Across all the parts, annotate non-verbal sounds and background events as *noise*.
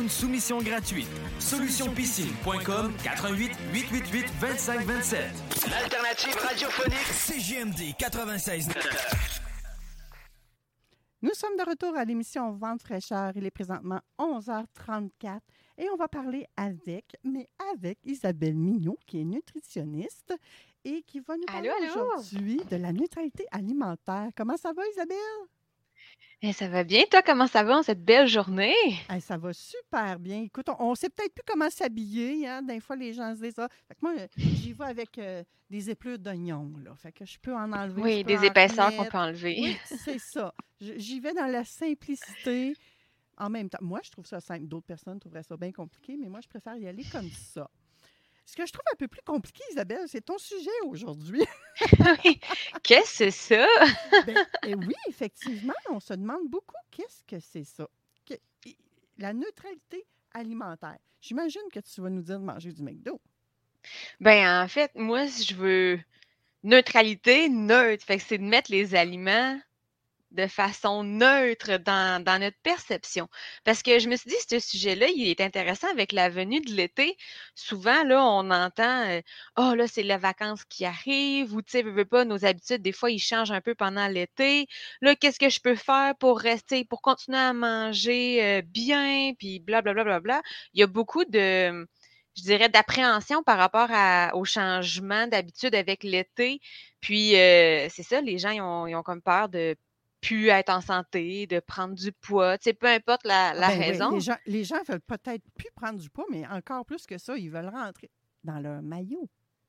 Une soumission gratuite. Solutionpiscine.com 88 888 25 27. L'alternative radiophonique. CGMD 96. Nous sommes de retour à l'émission Vente fraîcheur. Il est présentement 11h34 et on va parler avec, mais avec Isabelle Mignot, qui est nutritionniste et qui va nous parler aujourd'hui de la neutralité alimentaire. Comment ça va, Isabelle? Eh, ça va bien, toi? Comment ça va en cette belle journée? Hey, ça va super bien. Écoute, on ne sait peut-être plus comment s'habiller. Hein? Des fois, les gens se disent ça. Fait que moi, j'y vais avec euh, des épluches d'oignons. Là. Fait que je peux en enlever. Oui, des en épaisseurs qu'on peut enlever. Oui, *laughs* c'est ça. J'y vais dans la simplicité. En même temps, moi, je trouve ça simple. D'autres personnes trouveraient ça bien compliqué, mais moi, je préfère y aller comme ça. Ce que je trouve un peu plus compliqué, Isabelle, c'est ton sujet aujourd'hui. *laughs* *laughs* Oui. Qu'est-ce que c'est ça? *laughs* Ben, eh oui, effectivement, on se demande beaucoup qu'est-ce que c'est ça. Que- la neutralité alimentaire. J'imagine que tu vas nous dire de manger du McDo. Ben, en fait, moi, si je veux neutralité, neutre. Fait que c'est de mettre les aliments de façon neutre dans, notre perception. Parce que je me suis dit, ce sujet-là, il est intéressant avec la venue de l'été. Souvent, là, on entend Oh, là, c'est les vacances qui arrivent, ou tu sais, veux, veux pas, nos habitudes, des fois, ils changent un peu pendant l'été. Là, qu'est-ce que je peux faire pour rester, pour continuer à manger euh, bien, puis blablabla. Bla, bla, bla. Il y a beaucoup de je dirais, d'appréhension par rapport au changement d'habitude avec l'été. Puis, euh, c'est ça, les gens, ont, ils ont comme peur de plus être en santé, de prendre du poids, tu sais, peu importe la, la Ben oui, raison. les, gens, les gens veulent peut-être plus prendre du poids, mais encore plus que ça, ils veulent rentrer dans leur maillot.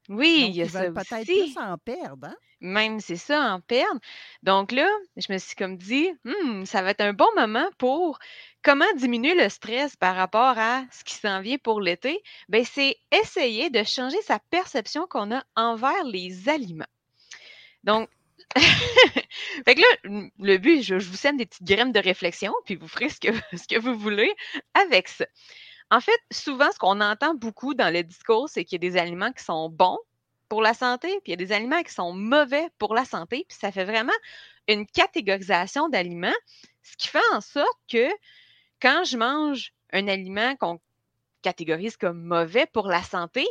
Oui, Donc, il y a ils ça veulent peut-être plus en perdre. Hein? Même c'est ça, en perdre. Donc là, je me suis comme dit, Hmm, ça va être un bon moment pour comment diminuer le stress par rapport à ce qui s'en vient pour l'été. Ben, c'est essayer de changer sa perception qu'on a envers les aliments. Donc, *laughs* fait que là, le but, je, je vous sème des petites graines de réflexion, puis vous ferez ce que, *laughs* ce que vous voulez avec ça. En fait, souvent, ce qu'on entend beaucoup dans le discours, c'est qu'il y a des aliments qui sont bons pour la santé, puis il y a des aliments qui sont mauvais pour la santé, puis ça fait vraiment une catégorisation d'aliments, ce qui fait en sorte que quand je mange un aliment qu'on catégorise comme mauvais pour la santé,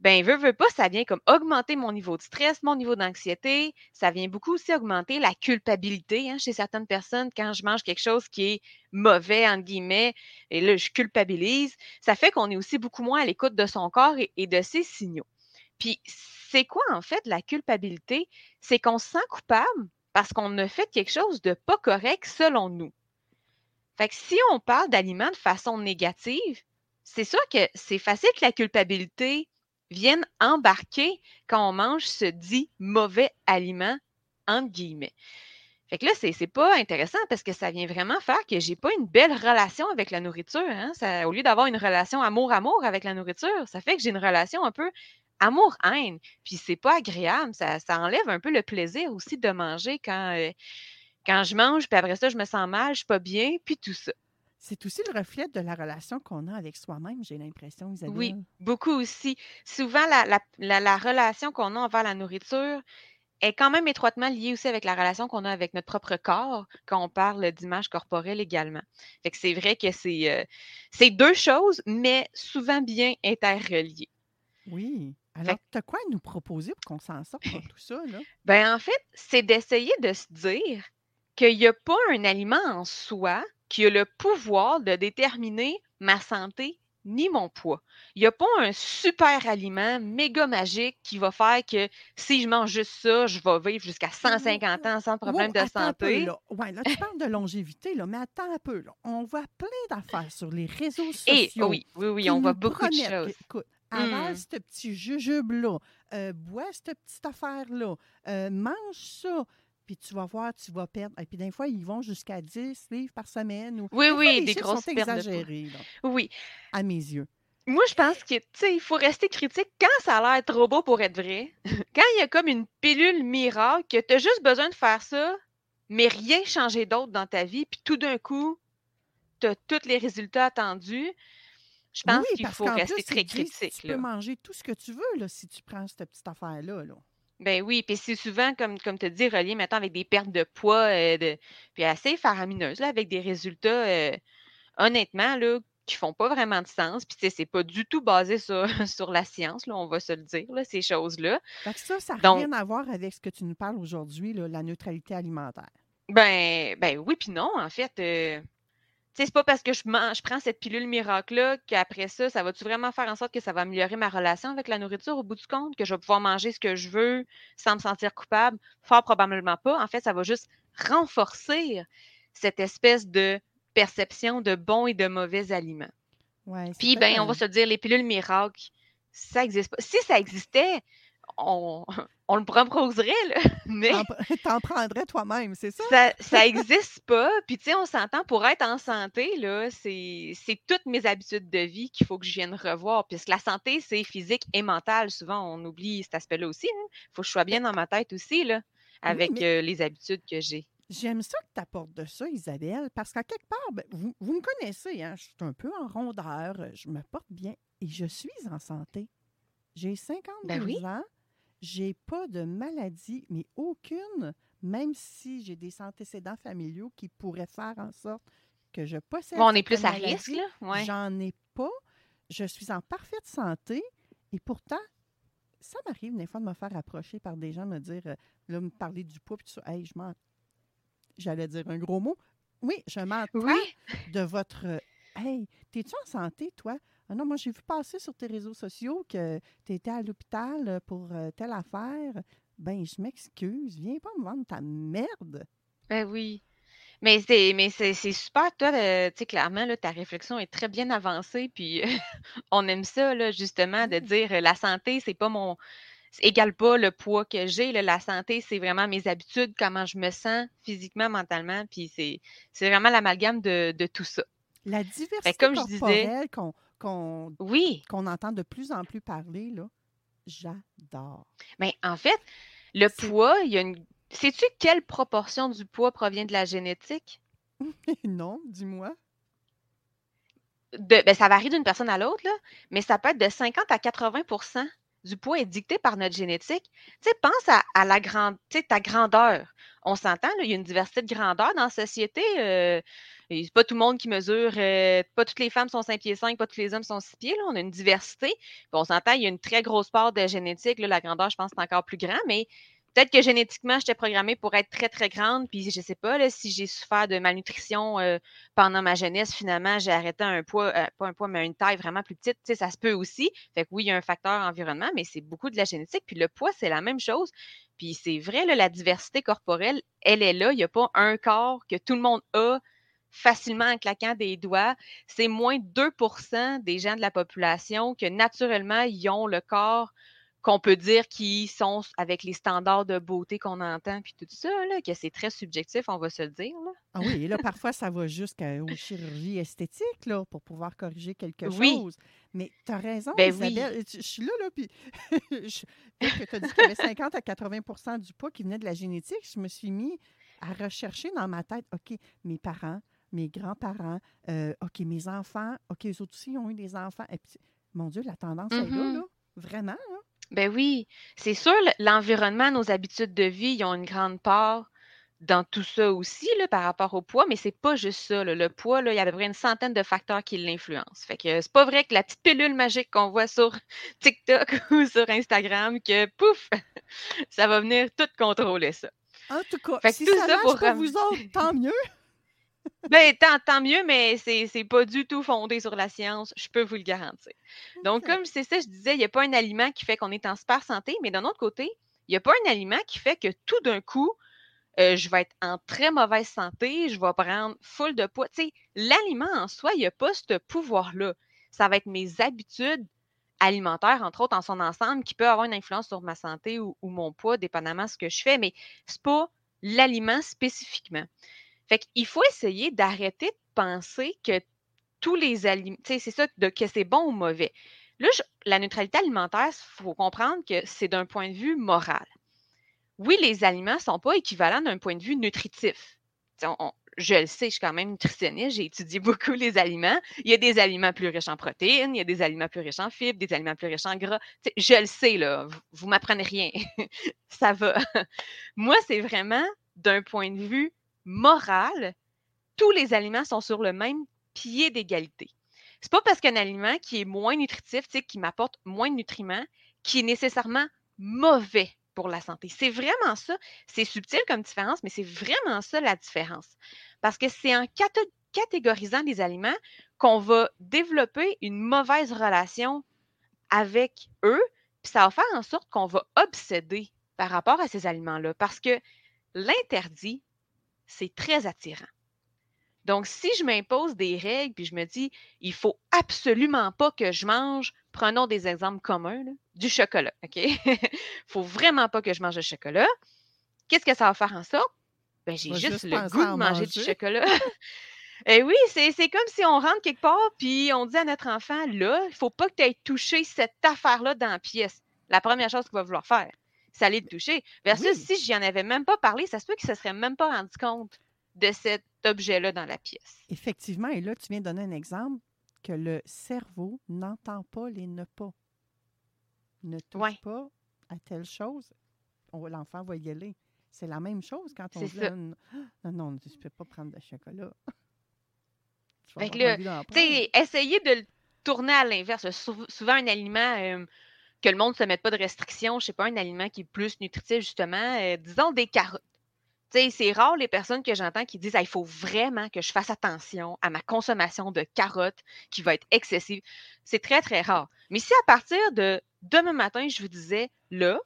ben veut, veut pas, ça vient comme augmenter mon niveau de stress, mon niveau d'anxiété. Ça vient beaucoup aussi augmenter la culpabilité hein, chez certaines personnes quand je mange quelque chose qui est mauvais, entre guillemets, et là, je culpabilise. Ça fait qu'on est aussi beaucoup moins à l'écoute de son corps et, et de ses signaux. Puis, c'est quoi en fait la culpabilité? C'est qu'on se sent coupable parce qu'on a fait quelque chose de pas correct selon nous. Fait que si on parle d'aliments de façon négative, c'est sûr que c'est facile que la culpabilité vienne embarquer quand on mange ce dit mauvais aliment, entre guillemets. Fait que là, c'est, c'est pas intéressant parce que ça vient vraiment faire que j'ai pas une belle relation avec la nourriture. hein. Au lieu d'avoir une relation amour-amour avec la nourriture, ça fait que j'ai une relation un peu amour-haine. Puis c'est pas agréable. Ça, ça enlève un peu le plaisir aussi de manger quand, euh, quand je mange, puis après ça, je me sens mal, je suis pas bien, puis tout ça. C'est aussi le reflet de la relation qu'on a avec soi-même, j'ai l'impression, Isabelle. Oui, beaucoup aussi. Souvent, la, la- la- la relation qu'on a envers la nourriture est quand même étroitement liée aussi avec la relation qu'on a avec notre propre corps quand on parle d'image corporelle également. Fait que c'est vrai que c'est euh, c'est deux choses, mais souvent bien interreliées. Oui. Alors, tu as quoi à nous proposer pour qu'on s'en sorte de tout ça? Là? Ben, en fait, c'est d'essayer de se dire qu'il n'y a pas un aliment en soi qui a le pouvoir de déterminer ma santé ni mon poids. Il n'y a pas un super aliment méga magique qui va faire que si je mange juste ça, je vais vivre jusqu'à 150 ans sans problème de santé. là. Ouais, là, tu parles de longévité, là, mais attends un peu. Là. On voit plein d'affaires sur les réseaux sociaux. Et oui, oui, oui, on voit beaucoup de choses. Écoute, avale Mm. ce petit jujube-là, euh, bois cette petite affaire-là, euh, mange ça, puis tu vas voir, tu vas perdre. Et puis, des fois, ils vont jusqu'à 10 livres par semaine. Ou... Oui, des fois, oui, les des grosses sont de exagérés, là, Oui. à mes yeux. Moi, je pense que, il faut rester critique quand ça a l'air trop beau pour être vrai. *laughs* Quand il y a comme une pilule miracle, que tu as juste besoin de faire ça, mais rien changer d'autre dans ta vie, puis tout d'un coup, tu as tous les résultats attendus. Je pense oui, qu'il faut rester plus, très critique. tu là. peux manger tout ce que tu veux là, si tu prends cette petite affaire-là. Là. Ben oui, puis c'est souvent, comme, comme tu dis, relié maintenant avec des pertes de poids, euh, de, puis assez faramineuses, là, avec des résultats, euh, honnêtement, là, qui font pas vraiment de sens. Puis, c'est pas du tout basé sur, *laughs* sur la science, là, on va se le dire, là, ces choses-là. Ça, ça n'a rien à voir avec ce que tu nous parles aujourd'hui, la neutralité alimentaire. Ben, ben oui, puis non, en fait. euh, c'est pas parce que je, mange, je prends cette pilule miracle-là qu'après ça, ça va-tu vraiment faire en sorte que ça va améliorer ma relation avec la nourriture au bout du compte, que je vais pouvoir manger ce que je veux sans me sentir coupable? Fort probablement pas. En fait, ça va juste renforcer cette espèce de perception de bons et de mauvais aliments. Ouais, Puis, ben, on va se dire, les pilules miracles, ça existe pas. Si ça existait, on, *laughs* on le proposerait, là. *laughs* Mais *laughs* T'en prendrais toi-même, c'est ça? ça, ça existe pas. Puis, tu sais, on s'entend pour être en santé, là, c'est toutes mes habitudes de vie qu'il faut que je vienne revoir. Puisque la santé, c'est physique et mentale. Souvent, on oublie cet aspect-là aussi. Il faut que je sois bien dans ma tête aussi, là, avec mais- euh, les habitudes que j'ai. J'aime ça que tu apportes de ça, Isabelle, parce qu'à quelque part, ben, vous, vous me connaissez, hein, je suis un peu en rondeur, je me porte bien et je suis en santé. J'ai 52 Ben oui. ans, j'ai pas de maladie, mais aucune, même si j'ai des antécédents familiaux qui pourraient faire en sorte que je possède Bon, on est plus à risque, là. Ouais. J'en ai pas. Je suis en parfaite santé et pourtant, ça m'arrive des fois de me faire approcher par des gens, me dire, euh, là, me parler du poids, puis tout ça. Hey, je m'en. J'allais dire un gros mot. Oui, je m'entends Oui. de votre. euh, Hey, t'es-tu en santé, toi? Ah non, moi, j'ai vu passer sur tes réseaux sociaux que tu étais à l'hôpital euh, pour euh, telle affaire. Ben, je m'excuse. Viens pas me vendre ta merde. Ben oui. Mais c'est mais c'est c'est super, toi, tu sais, clairement, là, ta réflexion est très bien avancée, puis *laughs* on aime ça, là, justement, de dire la santé, c'est pas mon. égale pas le poids que j'ai. là. La santé, c'est vraiment mes habitudes, comment je me sens physiquement, mentalement, puis c'est c'est vraiment l'amalgame de, de tout ça. La diversité comme je disais- qu'on qu'on Oui, qu'on entend de plus en plus parler, là, j'adore. mais en fait, le poids, il y a une. Sais-tu quelle proportion du poids provient de la génétique? *laughs* non, dis-moi. de, ben, ça varie d'une personne à l'autre, là, mais ça peut être de 50 à 80% du poids est dicté par notre génétique. Tu sais, pense à, à la grande, tu sais, ta grandeur. On s'entend, il y a une diversité de grandeur dans la société. Euh, et c'est pas tout le monde qui mesure, euh, pas toutes les femmes sont 5 pieds 5, pas tous les hommes sont 6 pieds. Là, on a une diversité. On s'entend, il y a une très grosse part de génétique. Là, la grandeur, je pense, c'est encore plus grand, mais peut-être que génétiquement, j'étais programmée pour être très, très grande. Puis je sais pas si j'ai souffert de malnutrition euh, pendant ma jeunesse, finalement, j'ai arrêté un poids, euh, pas un poids, mais une taille vraiment plus petite. Tu sais, ça se peut aussi. Fait que oui, il y a un facteur environnement, mais c'est beaucoup de la génétique. Puis le poids, c'est la même chose. Puis c'est vrai, la diversité corporelle, elle est là. Il n'y a pas un corps que tout le monde a facilement en claquant des doigts. C'est moins de 2 des gens de la population que naturellement, ils ont le corps qu'on peut dire qui sont avec les standards de beauté qu'on entend, puis tout ça, là, que c'est très subjectif, on va se le dire. Là. Ah oui, et là, *laughs* parfois, ça va jusqu'aux chirurgies esthétiques, là, pour pouvoir corriger quelque Oui. chose. Mais tu as raison, Ben. Isabelle. Je je suis là, là, puis *laughs* je- tu as dit qu'il y avait 50 à 80% du poids qui venait de la génétique, je me suis mis à rechercher dans ma tête, OK, mes parents, mes grands-parents, euh, OK, mes enfants, OK, eux autres aussi ont eu des enfants. Et puis, mon Dieu, la tendance est là, Mhm. là. Vraiment, là. Ben oui, c'est sûr, l'environnement, nos habitudes de vie, ils ont une grande part dans tout ça aussi, là, par rapport au poids, mais c'est pas juste ça. là. Le poids, là, il y a à peu près une centaine de facteurs qui l'influencent. Fait que c'est pas vrai que la petite pilule magique qu'on voit sur *laughs* TikTok *laughs* ou sur Instagram, que pouf, *laughs* ça va venir tout contrôler ça. En tout cas, Fait que si tout ça ça marche pour vous autres, tant mieux. Ben, tant, tant mieux, mais c'est pas du tout fondé sur la science, je peux vous le garantir. Donc, OK. comme c'est ça, je disais, il n'y a pas un aliment qui fait qu'on est en super santé, mais d'un autre côté, il n'y a pas un aliment qui fait que tout d'un coup, euh, je vais être en très mauvaise santé, je vais prendre full de poids. Tu sais, l'aliment en soi, il n'y a pas ce pouvoir-là. Ça va être mes habitudes alimentaires, entre autres, en son ensemble, qui peut avoir une influence sur ma santé ou, ou mon poids, dépendamment de ce que je fais, mais c'est pas l'aliment spécifiquement. Fait qu'il faut essayer d'arrêter de penser que tous les aliments, c'est ça, de, que c'est bon ou mauvais. Là, la neutralité alimentaire, il faut comprendre que c'est d'un point de vue moral. Oui, les aliments ne sont pas équivalents d'un point de vue nutritif. Je le sais, je suis quand même nutritionniste, j'ai étudié *laughs* beaucoup les aliments. Il y a des aliments plus riches en protéines, il y a des aliments plus riches en fibres, des aliments plus riches en gras. Je le sais, là, vous, vous m'apprenez rien. *laughs* Ça va. *laughs* Moi, c'est vraiment d'un point de vue moral, tous les aliments sont sur le même pied d'égalité. C'est pas parce qu'un aliment qui est moins nutritif, qui m'apporte moins de nutriments, qui est nécessairement mauvais pour la santé. C'est vraiment ça. C'est subtil comme différence, mais c'est vraiment ça la différence. Parce que c'est en catégorisant les aliments qu'on va développer une mauvaise relation avec eux, puis ça va faire en sorte qu'on va obséder par rapport à ces aliments-là. Parce que l'interdit, c'est très attirant. Donc, si je m'impose des règles, puis je me dis, il faut absolument pas que je mange, prenons des exemples communs, là, du chocolat, OK? Il *laughs* faut vraiment pas que je mange de chocolat. Qu'est-ce que ça va faire en sorte? Ben, j'ai juste, juste le goût de manger du chocolat. *laughs* Et oui, c'est c'est comme si on rentre quelque part, puis on dit à notre enfant, là, il faut pas que tu aies touché cette affaire-là dans la pièce. La première chose qu'il va vouloir faire, c'est aller le toucher. Versus Oui. si j'y en avais même pas parlé, ça se peut qu'il ne se serait même pas rendu compte de cet objet-là dans la pièce. Effectivement, et là, tu viens de donner un exemple que le cerveau n'entend pas les ne pas. Ne touche Ouais. pas à telle chose, l'enfant va y aller. C'est la même chose quand on dit ça. une- *gasps* non, non, tu ne peux pas prendre de chocolat. *laughs* Fait que là, de le tourner à l'inverse. Sou- souvent, un aliment euh, que le monde ne se mette pas de restrictions, je sais pas, un aliment qui est plus nutritif, justement, euh, disons des carottes. C'est rare les personnes que j'entends qui disent il faut vraiment que je fasse attention à ma consommation de carottes qui va être excessive. C'est très, très rare. Mais si à partir de demain matin, je vous disais là,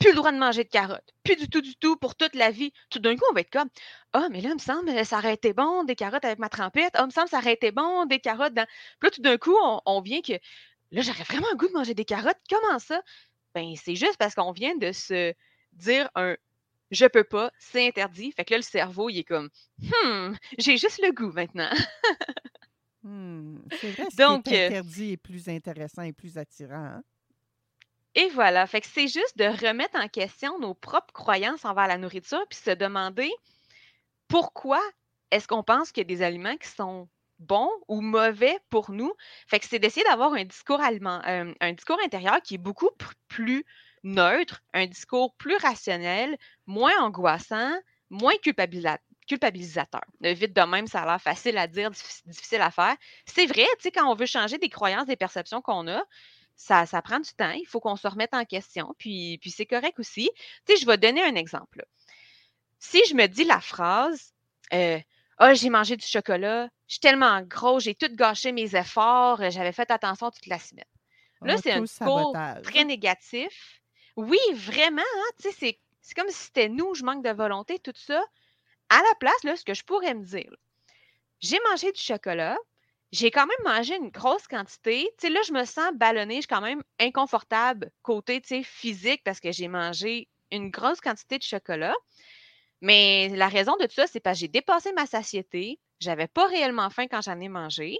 plus le droit de manger de carottes, plus du tout, du tout, pour toute la vie, tout d'un coup, on va être comme Ah, mais là, il me semble, ça aurait été bon, des carottes avec ma trempette. Ah, il me semble, ça aurait été bon, des carottes dans. Puis là, tout d'un coup, on vient que là, j'aurais vraiment le goût de manger des carottes. Comment ça? Ben, c'est juste parce qu'on vient de se dire un je peux pas, c'est interdit. Fait que là, le cerveau, il est comme Hmm, j'ai juste le goût maintenant. *laughs* Hmm, C'est vrai, ce Donc, qui est euh, interdit est plus intéressant et plus attirant. hein? Et voilà. Fait que c'est juste de remettre en question nos propres croyances envers la nourriture, puis se demander pourquoi est-ce qu'on pense qu'il y a des aliments qui sont bons ou mauvais pour nous. Fait que c'est d'essayer d'avoir un discours aliment, euh, un discours intérieur qui est beaucoup plus neutre, un discours plus rationnel, moins angoissant, moins culpabila- culpabilisateur. Euh, Vite de même, ça a l'air facile à dire, diffi- difficile à faire. C'est vrai, tu quand on veut changer des croyances, des perceptions qu'on a, ça, prend du temps, il faut qu'on se remette en question, puis, c'est correct aussi. Tu je vais donner un exemple. Si je me dis la phrase, ah, j'ai mangé du chocolat, je suis tellement gros, j'ai tout gâché mes efforts, euh, j'avais fait attention toute la semaine. Là, c'est un discours très négatif. Oui, vraiment, hein, tu sais, c'est, c'est comme si c'était nous, je manque de volonté, tout ça. À la place, là, ce que je pourrais me dire, j'ai mangé du chocolat, j'ai quand même mangé une grosse quantité. Tu sais, là, je me sens ballonnée, je suis quand même inconfortable côté, tu sais, physique parce que j'ai mangé une grosse quantité de chocolat. Mais la raison de tout ça, c'est parce que j'ai dépassé ma satiété. J'avais pas réellement faim quand j'en ai mangé.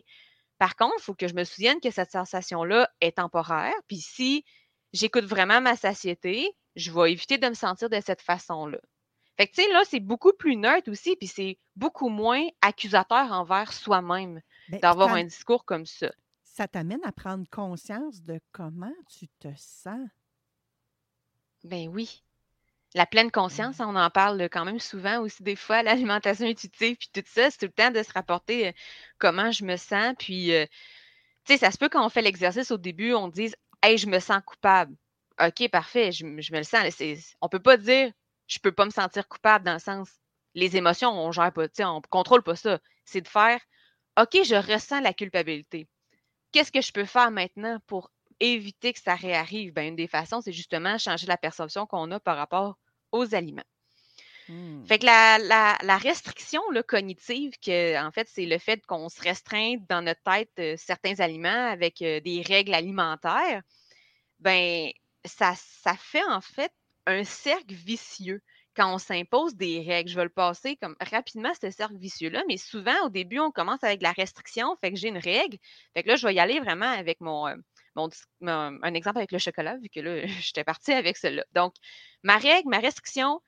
Par contre, il faut que je me souvienne que cette sensation-là est temporaire. Puis si j'écoute vraiment ma satiété, je vais éviter de me sentir de cette façon-là. Fait que, tu sais, là, c'est beaucoup plus neutre aussi, puis c'est beaucoup moins accusateur envers soi-même Ben, d'avoir un discours comme ça. Ça t'amène à prendre conscience de comment tu te sens? Ben oui. La pleine conscience, on en parle quand même souvent aussi des fois, *laughs* l'alimentation intuitive, puis tout ça, c'est tout le temps de se rapporter euh, comment je me sens. Puis, euh, tu sais, ça se peut quand on fait l'exercice au début, on dise Hey, je me sens coupable. OK, parfait, je, je me le sens. On peut pas dire je peux pas me sentir coupable dans le sens les émotions, on gère pas, tu sais, on contrôle pas ça. C'est de faire OK, je ressens la culpabilité. Qu'est-ce que je peux faire maintenant pour éviter que ça réarrive? Ben, une des façons, c'est justement changer la perception qu'on a par rapport aux aliments. Hmm. Fait que la, la- la restriction là, cognitive, que, en fait, c'est le fait qu'on se restreint dans notre tête euh, certains aliments avec euh, des règles alimentaires, ben ça, ça fait en fait un cercle vicieux quand on s'impose des règles. Je vais le passer comme rapidement, ce cercle vicieux-là, mais souvent, au début, on commence avec la restriction, fait que j'ai une règle. Fait que là, je vais y aller vraiment avec mon, euh, mon un exemple avec le chocolat, vu que là, *laughs* j'étais partie avec cela. Donc, ma règle, ma restriction,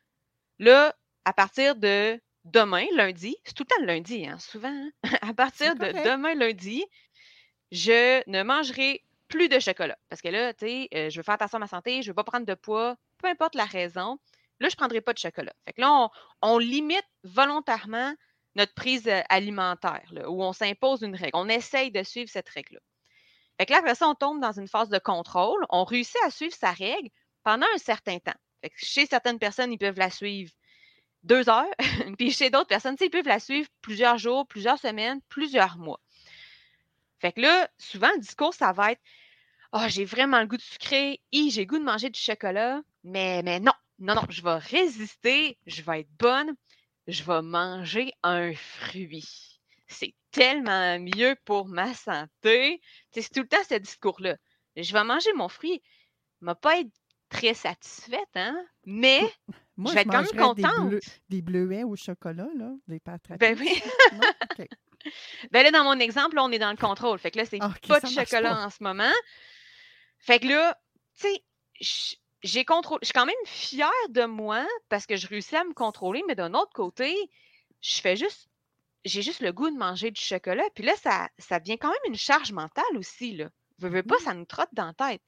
là, à partir de demain, lundi, c'est tout le temps le lundi, hein, souvent, hein, *laughs* à partir de demain, lundi, je ne mangerai plus de chocolat. Parce que là, tu sais, euh, je veux faire attention à ma santé, je veux pas prendre de poids, peu importe la raison. Là, je ne prendrai pas de chocolat. Fait que là, on, on limite volontairement notre prise euh, alimentaire, là, où on s'impose une règle. On essaye de suivre cette règle-là. Fait que là, après ça, on tombe dans une phase de contrôle. On réussit à suivre sa règle pendant un certain temps. Fait que chez certaines personnes, ils peuvent la suivre deux heures, *laughs* puis chez d'autres personnes, ils peuvent la suivre plusieurs jours, plusieurs semaines, plusieurs mois. Fait que là, souvent, le discours, ça va être Ah, j'ai vraiment le goût de sucré, j'ai goût de manger du chocolat, mais, mais non, non, non, je vais résister, je vais être bonne, je vais manger un fruit. C'est tellement mieux pour ma santé. C'est tout le temps ce discours-là. Je vais manger mon fruit. ne va pas être très satisfaite, hein? Mais Moi, je vais être quand même des, contente. bleu- des bleuets au chocolat, là, des pâtes à Ben oui. Non? *laughs* Ben là, dans mon exemple, là, on est dans le contrôle. Fait que là, c'est pas de chocolat pas. en ce moment. Fait que là, tu sais, j'ai contrôlé. Je suis quand même fière de moi parce que je réussis à me contrôler, mais d'un autre côté, je fais juste. J'ai juste le goût de manger du chocolat. Puis là, ça, ça devient quand même une charge mentale aussi. Là. Veux, veux pas, ça nous trotte dans la tête.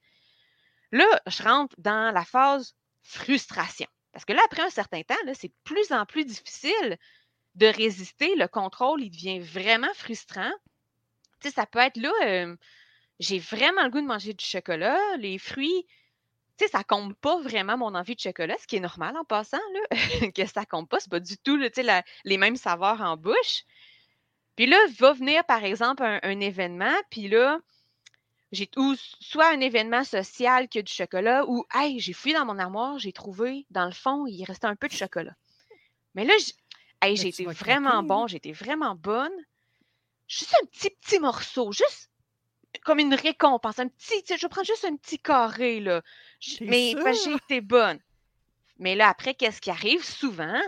Là, je rentre dans la phase frustration. Parce que là, après un certain temps, c'est de plus en plus difficile de résister. Le contrôle, il devient vraiment frustrant. Tu sais, ça peut être là, euh, j'ai vraiment le goût de manger du chocolat, les fruits, tu sais, ça compte pas vraiment mon envie de chocolat, ce qui est normal en passant, là, *laughs* que ça compte pas, c'est pas du tout, là, tu sais, la- les mêmes saveurs en bouche. Puis là, va venir, par exemple, un, un événement, puis là, j'ai ou soit un événement social qui a du chocolat, ou hey, j'ai fouillé dans mon armoire, j'ai trouvé, dans le fond, il restait un peu de chocolat. Mais là, hey, j'ai été vraiment craquer, bon, j'ai été vraiment bonne. Juste un petit, petit morceau, juste comme une récompense, un petit, tu sais, je vais prendre juste un petit carré, là. Mais j'ai été bonne. Mais là, après, qu'est-ce qui arrive? Souvent?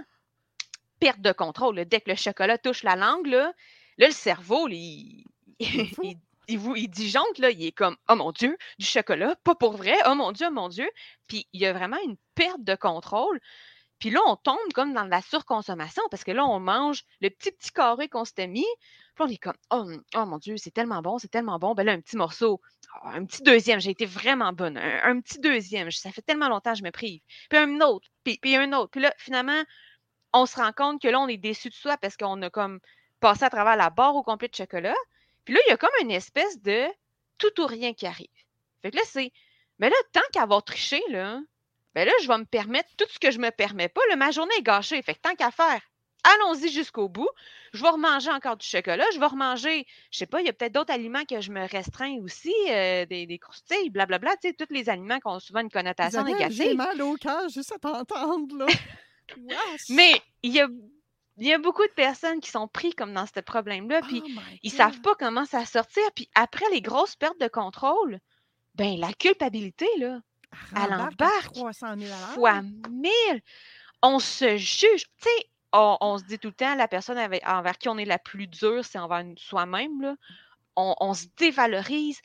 Perte de contrôle. là. Dès que le chocolat touche la langue, là, là le cerveau, il, Il *laughs* il, il, vous- il disjoncte, là, il est comme Oh mon Dieu, du chocolat, pas pour vrai, oh mon Dieu, oh mon Dieu. Puis il y a vraiment une perte de contrôle. Puis là, on tombe comme dans la surconsommation parce que là, on mange le petit petit carré qu'on s'était mis. Puis on est comme oh, oh mon Dieu, c'est tellement bon, c'est tellement bon. Ben là, un petit morceau, Ah, un petit deuxième, j'ai été vraiment bonne. Un, un petit deuxième, ça fait tellement longtemps que je me prive. Puis un autre, puis, puis un autre. Puis là, finalement, on se rend compte que là, on est déçu de soi parce qu'on a comme passé à travers la barre au complet de chocolat. Puis là, il y a comme une espèce de tout ou rien qui arrive. Fait que là, c'est. Mais là, tant qu'avoir triché, là, ben là, je vais me permettre tout ce que je me permets pas. Là, ma journée est gâchée. Fait que tant qu'à faire, allons-y jusqu'au bout. Je vais remanger encore du chocolat. Je vais remanger, je sais pas, il y a peut-être d'autres aliments que je me restreins aussi, euh, des, des croustilles, blablabla. Tu sais, tous les aliments qui ont souvent une connotation Isabelle, J'ai négative. mal au cœur juste à t'entendre, là. *laughs* Mais il y a, y a beaucoup de personnes qui sont pris comme dans ce problème-là. Puis Oh ils savent pas comment ça sortir. Puis après les grosses pertes de contrôle, ben la culpabilité, là, elle embarque 300 000 à l'heure. fois mille. On se juge. Tu sais, on, on se dit tout le temps, la personne avec- envers qui on est la plus dure, c'est envers soi-même. là. On, on se dévalorise.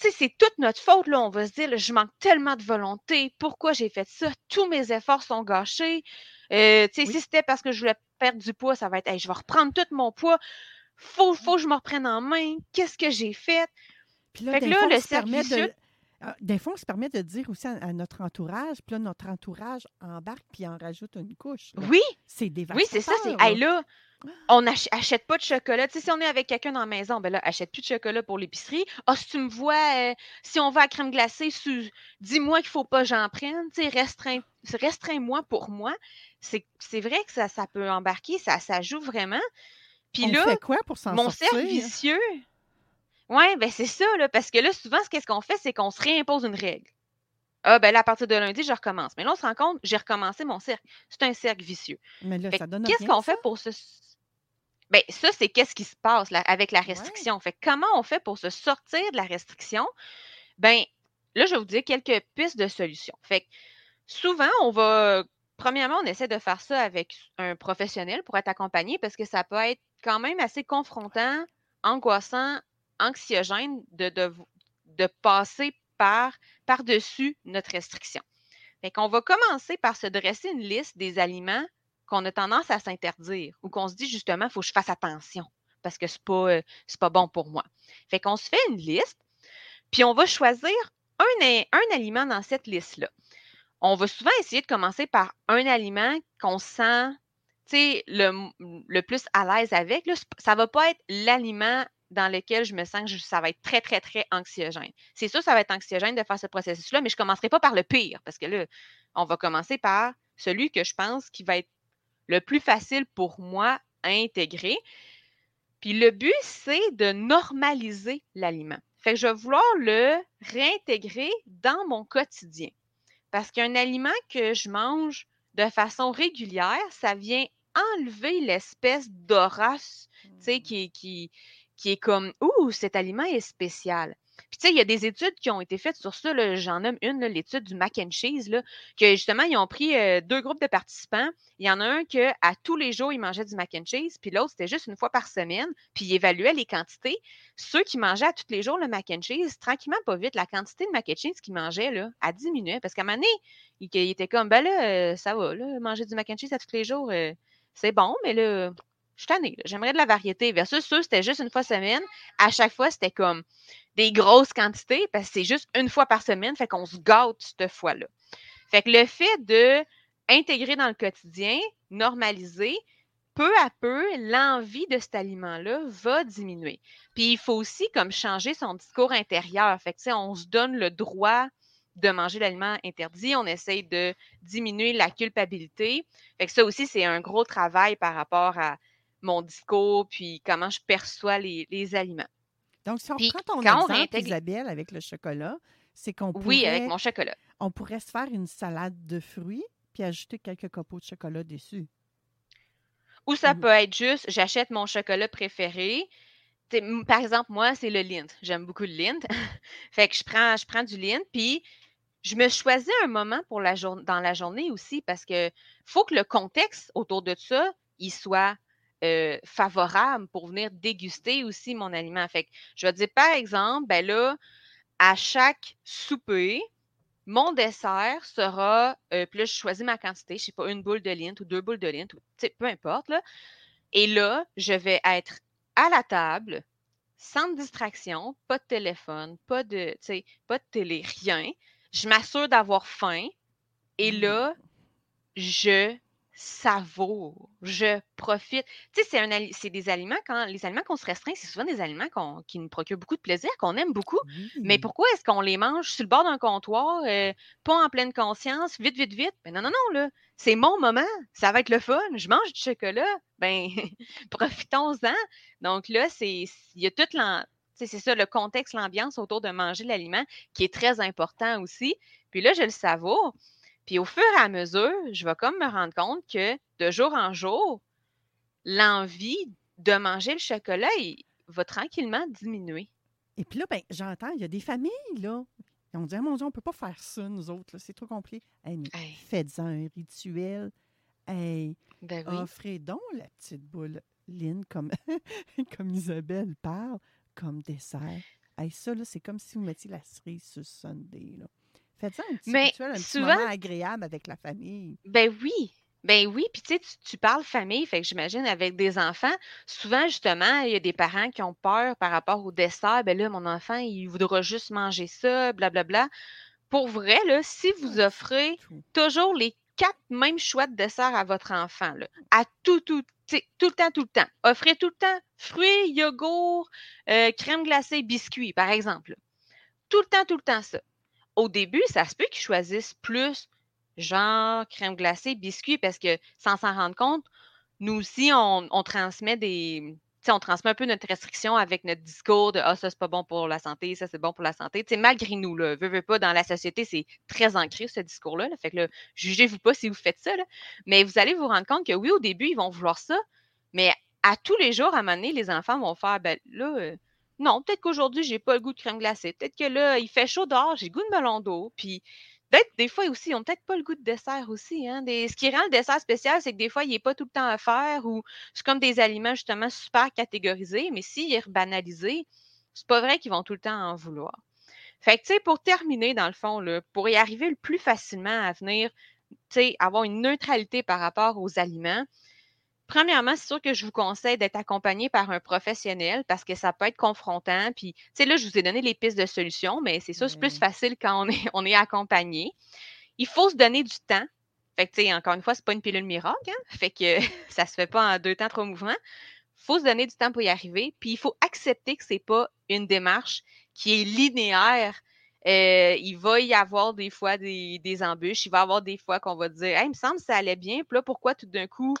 Tu sais, c'est toute notre faute. Là. On va se dire, je manque tellement de volonté. Pourquoi j'ai fait ça? Tous mes efforts sont gâchés. Euh, tu sais, Oui. Si c'était parce que je voulais perdre du poids, ça va être, Hey, je vais reprendre tout mon poids. Faut, faut que je me reprenne en main. Qu'est-ce que j'ai fait? Puis là, Fait que là, fois, le cercle de, Des fois, on se permet de dire aussi à, à notre entourage, puis là, notre entourage embarque puis en rajoute une couche. là. Oui, C'est dévastateur. oui, c'est ça. C'est, là. hey, là, on ach- achète pas de chocolat. Tu sais, si on est avec quelqu'un dans la maison, ben là, achète plus de chocolat pour l'épicerie. Ah, si tu me vois, euh, si on va à crème glacée, dis-moi qu'il faut pas que j'en prenne. Tu sais, restreins, restreins-moi pour moi. C'est, vrai que ça, ça peut embarquer, ça, ça joue vraiment. Puis on là, fait quoi pour s'en mon sortir? cercle vicieux. Ouais, ben c'est ça, là, parce que là, souvent, ce qu'est-ce qu'on fait, c'est qu'on se réimpose une règle. Ah, ben là, à partir de lundi, je recommence. Mais là, on se rend compte, j'ai recommencé mon cercle. C'est un cercle vicieux. Mais là, Fait ça donne qu'est-ce qu'on fait pour se. Ben, ça, c'est qu'est-ce qui se passe là, avec la restriction. Fait que comment on fait pour se sortir de la restriction? Ben, là, je vais vous dire quelques pistes de solutions. Fait que souvent, on va. Premièrement, on essaie de faire ça avec un professionnel pour être accompagné parce que ça peut être quand même assez confrontant, angoissant, anxiogène de, de, de passer par, par-dessus notre restriction. Fait qu'on va commencer par se dresser une liste des aliments qu'on a tendance à s'interdire ou qu'on se dit justement, il faut que je fasse attention parce que c'est pas, euh, pas bon pour moi. Fait qu'on se fait une liste, puis on va choisir un, un aliment dans cette liste-là. On va souvent essayer de commencer par un aliment qu'on sent le, le plus à l'aise avec. Ça ne va pas être l'aliment dans lequel je me sens que je- ça va être très, très, très anxiogène. C'est sûr, ça va être anxiogène de faire ce processus-là, mais je ne commencerai pas par le pire parce que là, on va commencer par celui que je pense qui va être le plus facile pour moi à intégrer. Puis le but, c'est de normaliser l'aliment. Fait que je vais vouloir le réintégrer dans mon quotidien. Parce qu'un aliment que je mange de façon régulière, ça vient enlever l'espèce d'aura, tu sais, qui, est- qui, qui est comme Ouh, cet aliment est spécial. Puis, tu sais, il y a des études qui ont été faites sur ça. J'en nomme une, l'étude du mac and cheese, là, que justement, ils ont pris euh, deux groupes de participants. Il y en a un que à tous les jours, ils mangeaient du mac and cheese, puis l'autre, c'était juste une fois par semaine, puis ils évaluaient les quantités. Ceux qui mangeaient à tous les jours le mac and cheese, tranquillement, pas vite, la quantité de mac and cheese qu'ils mangeaient, là, elle diminuait. Parce qu'à un moment donné, il, il était comme, ben là, euh, ça va, là, manger du mac and cheese à tous les jours, euh, c'est bon, mais là, je suis J'aimerais de la variété. Versus ceux, c'était juste une fois semaine. À chaque fois, c'était comme des grosses quantités parce que c'est juste une fois par semaine, fait qu'on se gâte cette fois-là. Fait que le fait de intégrer dans le quotidien, normaliser, peu à peu, l'envie de cet aliment-là va diminuer. Puis il faut aussi comme changer son discours intérieur. Fait que, on se donne le droit de manger l'aliment interdit, on essaye de diminuer la culpabilité. Fait que ça aussi, c'est un gros travail par rapport à mon discours, puis comment je perçois les, les aliments. Donc, si on Puis, prend ton quand on exemple, réintègre- Isabelle, avec le chocolat, c'est qu'on pourrait, Oui, avec mon chocolat. on pourrait se faire une salade de fruits puis ajouter quelques copeaux de chocolat dessus. Ou ça peut être juste, j'achète mon chocolat préféré. Par exemple, moi, c'est le Lindt. J'aime beaucoup le Lindt. *laughs* fait que je prends, je prends du Lindt, puis je me choisis un moment pour la jour- dans la journée aussi parce que faut que le contexte autour de ça, il soit euh, favorable pour venir déguster aussi mon aliment. Fait que je vais dire, par exemple, ben là, à chaque souper, mon dessert sera, euh, puis là, je choisis ma quantité, je sais pas, une boule de Lindt ou deux boules de ou, sais, peu importe, là. Et là, je vais être à la table, sans distraction, pas de téléphone, pas de, pas de télé, rien. Je m'assure d'avoir faim. Et Mm. là, je savoure, je profite. Tu sais, c'est des aliments, quand les aliments qu'on se restreint, c'est souvent des aliments qu'on- qui nous procurent beaucoup de plaisir, qu'on aime beaucoup. Mais pourquoi est-ce qu'on les mange sur le bord d'un comptoir, euh, pas en pleine conscience, vite, vite, vite? Ben non, non, non, là. C'est mon moment. Ça va être le fun. Je mange du chocolat. Ben, *laughs* profitons-en. Donc là, c'est, il y a tout l'en- tu sais, c'est ça, le contexte, l'ambiance autour de manger l'aliment qui est très important aussi. Puis là, je le savoure. Puis au fur et à mesure, je vais comme me rendre compte que de jour en jour, l'envie de manger le chocolat il va tranquillement diminuer. Et puis là, ben, j'entends, il y a des familles, là. Ils ont dit, Ah, mon Dieu, on ne peut pas faire ça, nous autres, là, c'est trop compliqué. Hey, mais Hey. faites-en un rituel. Hey, Ben oui. offrez donc la petite boule Lynn, comme, *laughs* comme Isabelle parle, comme dessert. Hey, ça, là, c'est comme si vous mettiez la cerise sur le Sunday, là. Faites-en un petit Mais rituel, un petit souvent- moment agréable avec la famille. Ben oui. Ben oui, puis tu sais, tu, parles famille, fait que j'imagine avec des enfants, souvent justement, il y a des parents qui ont peur par rapport au dessert. Ben là, mon enfant, il voudra juste manger ça, blablabla. Pour vrai, là, si vous offrez toujours les quatre mêmes choix de dessert à votre enfant, là, à tout, tout, tout le temps, tout le temps. Offrez tout le temps fruits, yogourt, euh, crème glacée, biscuits, par exemple. là. Tout le temps, tout le temps ça. Au début, ça se peut qu'ils choisissent plus genre crème glacée, biscuits, parce que sans s'en rendre compte, nous aussi, on, transmet des. on transmet un peu notre restriction avec notre discours de Ah, ça, c'est pas bon pour la santé, ça, c'est bon pour la santé. Tu sais, malgré nous, là, veux, pas, dans la société, c'est très ancré, ce discours-là. là. Fait que jugez-vous pas si vous faites ça. Mais vous allez vous rendre compte que oui, au début, ils vont vouloir ça, mais à tous les jours, à un moment donné, les enfants vont faire ben là, euh, non, peut-être qu'aujourd'hui, j'ai pas le goût de crème glacée. Peut-être que là, il fait chaud dehors, j'ai le goût de melon d'eau. Puis peut-être des fois aussi, ils ont peut-être pas le goût de dessert aussi. Hein. Ce qui rend le dessert spécial, c'est que des fois, il n'est pas tout le temps à faire ou c'est comme des aliments justement super catégorisés, mais s'il est banalisé, c'est pas vrai qu'ils vont tout le temps en vouloir. Fait que, tu sais, pour terminer, dans le fond, pour y arriver le plus facilement à venir, tu sais, avoir une neutralité par rapport aux aliments, Premièrement, c'est sûr que je vous conseille d'être accompagné par un professionnel parce que ça peut être confrontant. Puis, tu sais, là, je vous ai donné les pistes de solutions, mais c'est ça, c'est plus facile quand on est, *laughs* on est accompagné. Il faut se donner du temps. Fait que, tu sais, encore une fois, c'est pas une pilule miracle, hein? Fait que *laughs* ça se fait pas en deux temps, trois mouvements. faut se donner du temps pour y arriver. Puis, il faut accepter que c'est pas une démarche qui est linéaire. Euh, il va y avoir des fois des, des embûches. Il va y avoir des fois qu'on va dire, hey, il me semble que ça allait bien. Puis là, pourquoi tout d'un coup,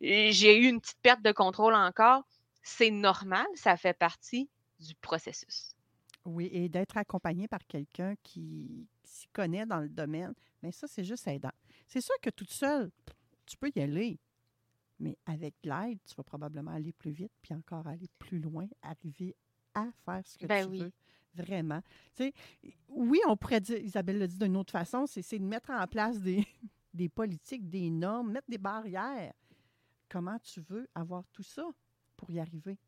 j'ai eu une petite perte de contrôle encore. C'est normal, ça fait partie du processus. Oui, et d'être accompagné par quelqu'un qui s'y connaît dans le domaine, mais ça, c'est juste aidant. C'est sûr que toute seule, tu peux y aller, mais avec l'aide, tu vas probablement aller plus vite, puis encore aller plus loin, arriver à faire ce que Ben tu oui. veux. Vraiment. Tu sais, oui, on pourrait dire, Isabelle l'a dit d'une autre façon, c'est c'est de mettre en place des, *laughs* des politiques, des normes, mettre des barrières. Comment tu veux avoir tout ça pour y arriver?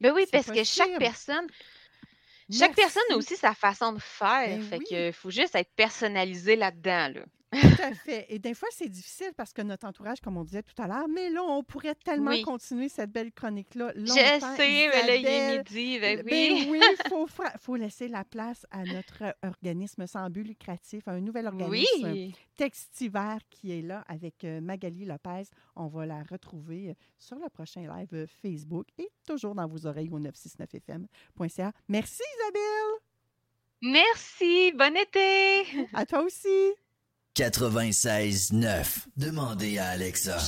Ben oui, parce que chaque personne, chaque personne a aussi sa façon de faire. Ben fait oui. que faut juste être personnalisé là-dedans. Là. Tout *laughs* à fait. Et des fois, c'est difficile parce que notre entourage, comme on disait tout à l'heure, mais là, on pourrait tellement Oui. continuer cette belle chronique-là Je sais, mais là, il est midi. Ben Ben oui. *laughs* oui, il faut, laisser la place à notre euh, organisme sans but lucratif, un nouvel organisme Oui. Textiver qui est là avec euh, Magali Lopez. On va la retrouver euh, sur le prochain live Facebook et toujours dans vos oreilles au 969fm.ca. Merci Isabelle. Merci. Bon été. *laughs* À toi aussi. 96.9. Demandez à Alexa.